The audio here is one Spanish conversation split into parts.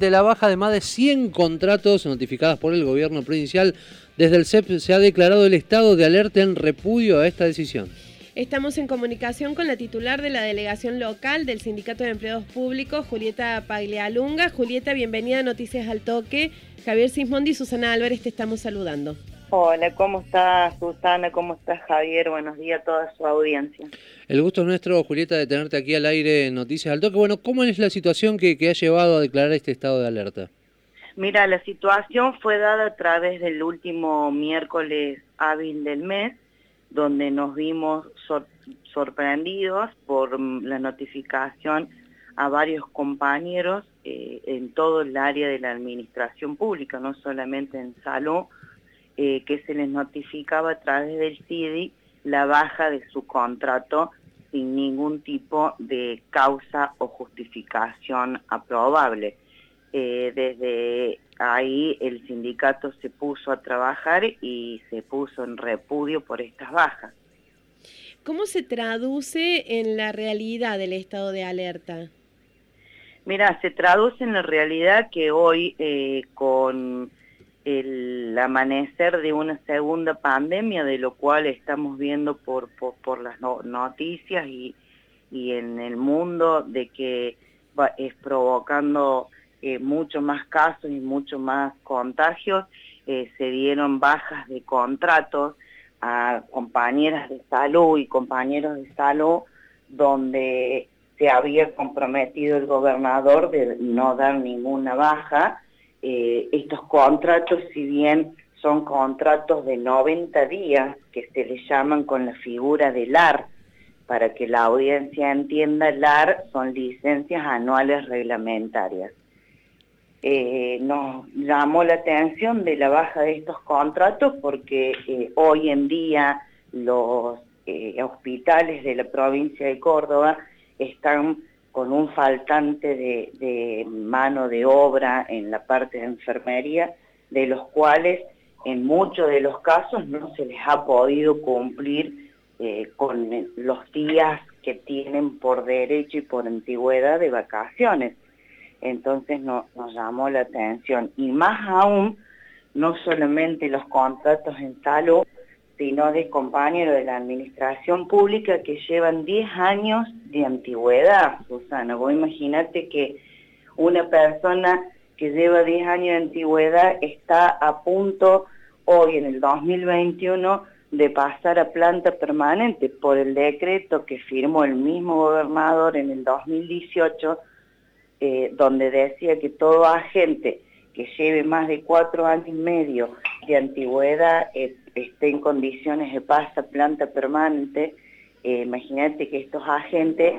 de la baja de más de 100 contratos notificadas por el gobierno provincial. Desde el CEP se ha declarado el estado de alerta en repudio a esta decisión. Estamos en comunicación con la titular de la delegación local del Sindicato de Empleados Públicos, Julieta Paglialunga. Julieta, bienvenida a Noticias al Toque. Javier Sismondi y Susana Álvarez te estamos saludando. Hola, ¿cómo estás Susana? ¿Cómo estás Javier? Buenos días a toda su audiencia. El gusto es nuestro, Julieta, de tenerte aquí al aire en Noticias al Toque. Bueno, ¿cómo es la situación que, ha llevado a declarar este estado de alerta? Mira, la situación fue dada a través del último miércoles hábil del mes, donde nos vimos sorprendidos por la notificación a varios compañeros eh, en todo el área de la administración pública, no solamente en salud, eh, que se les notificaba a través del CIDI la baja de su contrato sin ningún tipo de causa o justificación aprobable. Eh, desde ahí el sindicato se puso a trabajar y se puso en repudio por estas bajas. ¿Cómo se traduce en la realidad del estado de alerta? Mira, se traduce en la realidad que hoy eh, con el amanecer de una segunda pandemia, de lo cual estamos viendo por, por, las noticias y, y, en el mundo de que es provocando eh, mucho más casos y mucho más contagios, eh, se dieron bajas de contratos a compañeras de salud y compañeros de salud donde se había comprometido el gobernador de no dar ninguna baja, eh, estos contratos, si bien son contratos de 90 días, que se les llaman con la figura del AR, para que la audiencia entienda, el AR son licencias anuales reglamentarias. Eh, nos llamó la atención de la baja de estos contratos porque eh, hoy en día los hospitales de la provincia de Córdoba están con un faltante de, mano de obra en la parte de enfermería, de los cuales en muchos de los casos no se les ha podido cumplir eh, con los días que tienen por derecho y por antigüedad de vacaciones. Entonces nos llamó la atención. Y más aún, no solamente los contratos en salud, sino de compañeros de la administración pública que llevan 10 años de antigüedad, Susana. Vos imaginate que una persona que lleva 10 años de antigüedad está a punto hoy en el 2021 de pasar a planta permanente por el decreto que firmó el mismo gobernador en el 2018, eh, donde decía que todo agente que lleve más de cuatro años y medio de antigüedad eh, esté en condiciones de pasta planta permanente, eh, imagínate que estos agentes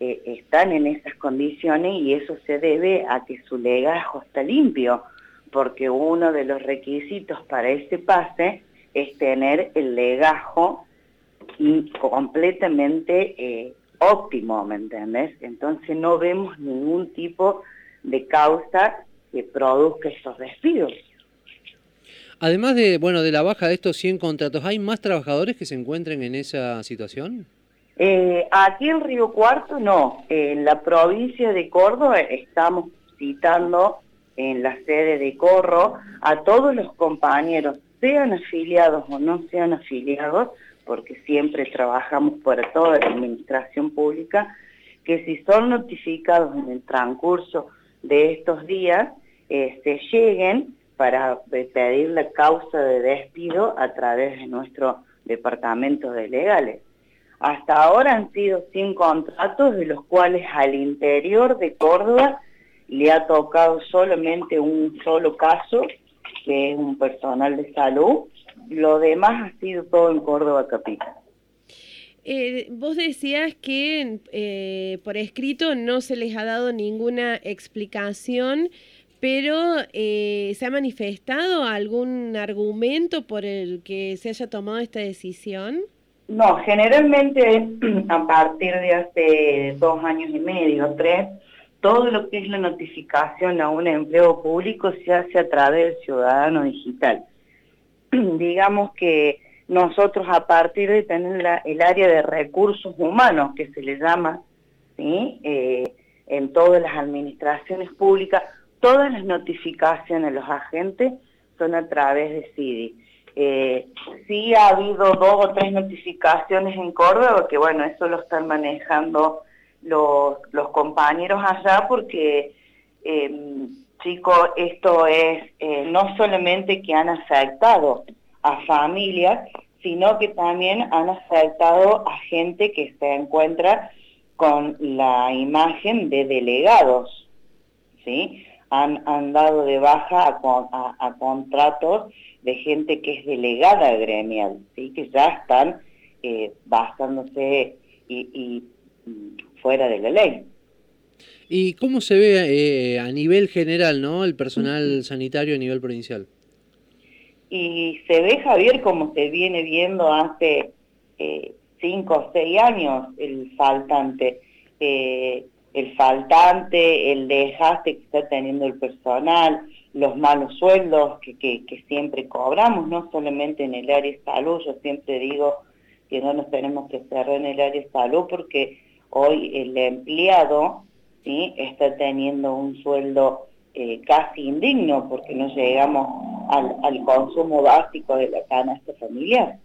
eh, están en esas condiciones y eso se debe a que su legajo está limpio, porque uno de los requisitos para ese pase es tener el legajo completamente óptimo, ¿me entiendes? Entonces no vemos ningún tipo de causa que produzca esos despidos. Además de, bueno, de la baja de estos 100 contratos, ¿hay más trabajadores que se encuentren en esa situación? Eh, aquí en Río Cuarto no, en la provincia de Córdoba estamos citando en la sede de Corro a todos los compañeros, sean afiliados o no sean afiliados, porque siempre trabajamos para toda la administración pública, que si son notificados en el transcurso de estos días, se este, lleguen para pedir la causa de despido a través de nuestro departamento de legales. Hasta ahora han sido 100 contratos, de los cuales al interior de Córdoba le ha tocado solamente un solo caso, que es un personal de salud. Lo demás ha sido todo en Córdoba capital. Eh, vos decías que eh, por escrito no se les ha dado ninguna explicación pero eh, ¿se ha manifestado algún argumento por el que se haya tomado esta decisión? No, generalmente a partir de hace dos años y medio, tres, todo lo que es la notificación a un empleo público se hace a través del ciudadano digital. Digamos que nosotros a partir de tener el área de recursos humanos, que se le llama, ¿sí? Eh, en todas las administraciones públicas, todas las notificaciones a los agentes son a través de CIDI. Eh, sí ha habido dos o tres notificaciones en Córdoba, que bueno, eso lo están manejando los, compañeros allá porque, eh, chicos, esto es eh, no solamente que han afectado a familias, sino que también han afectado a gente que se encuentra con la imagen de delegados, ¿sí? Han, han dado de baja a, a, contratos de gente que es delegada gremial, ¿sí? Que ya están eh, basándose y, fuera de la ley. ¿Y cómo se ve eh, a nivel general, no, el personal sanitario a nivel provincial? Y se ve, Javier, como se viene viendo hace eh, cinco o seis años, el faltante. Eh, el faltante, el dejaste que está teniendo el personal, los malos sueldos que, que, siempre cobramos, no solamente en el área de salud, yo siempre digo que no nos tenemos que cerrar en el área de salud porque hoy el empleado ¿sí? está teniendo un sueldo eh, casi indigno porque no llegamos al, al, consumo básico de la canasta familiar.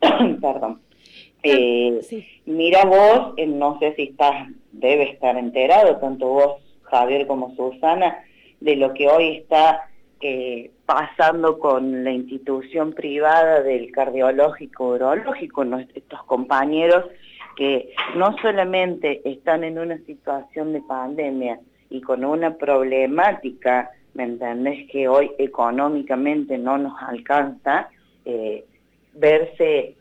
Perdón. Eh, mira vos, eh, no sé si estás, debe estar enterado, tanto vos, Javier, como Susana, de lo que hoy está eh, pasando con la institución privada del cardiológico urológico, estos compañeros que no solamente están en una situación de pandemia y con una problemática, ¿me entendés? Que hoy económicamente no nos alcanza, verse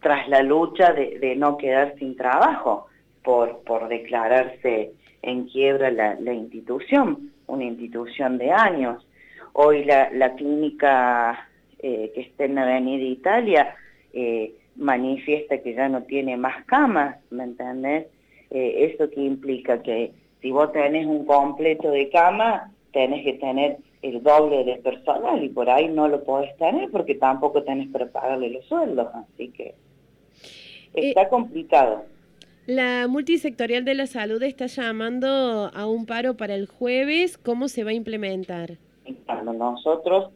tras la lucha de, no quedar sin trabajo por, por declararse en quiebra la, institución, una institución de años. Hoy la, la clínica eh, que está en la Avenida Italia eh, manifiesta que ya no tiene más camas, ¿me entendés? Eh, ¿Eso que implica? Que si vos tenés un completo de cama, tenés que tener el doble de personal y por ahí no lo podés tener porque tampoco tenés para pagarle los sueldos, así que... Eh, está complicado. La multisectorial de la salud está llamando a un paro para el jueves. ¿Cómo se va a implementar? nosotros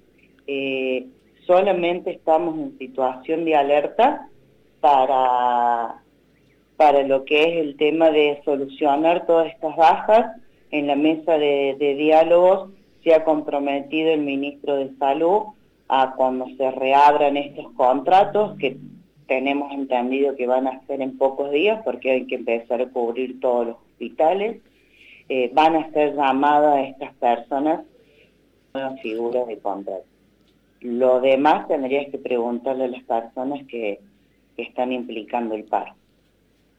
eh, solamente estamos en situación de alerta para, para lo que es el tema de solucionar todas estas bajas. En la mesa de, de diálogos se ha comprometido el ministro de Salud a cuando se reabran estos contratos, que tenemos entendido que van a ser en pocos días porque hay que empezar a cubrir todos los hospitales. Eh, van a ser llamadas estas personas nuevas figuras de contrato. Lo demás tendrías que preguntarle a las personas que están implicando el paro.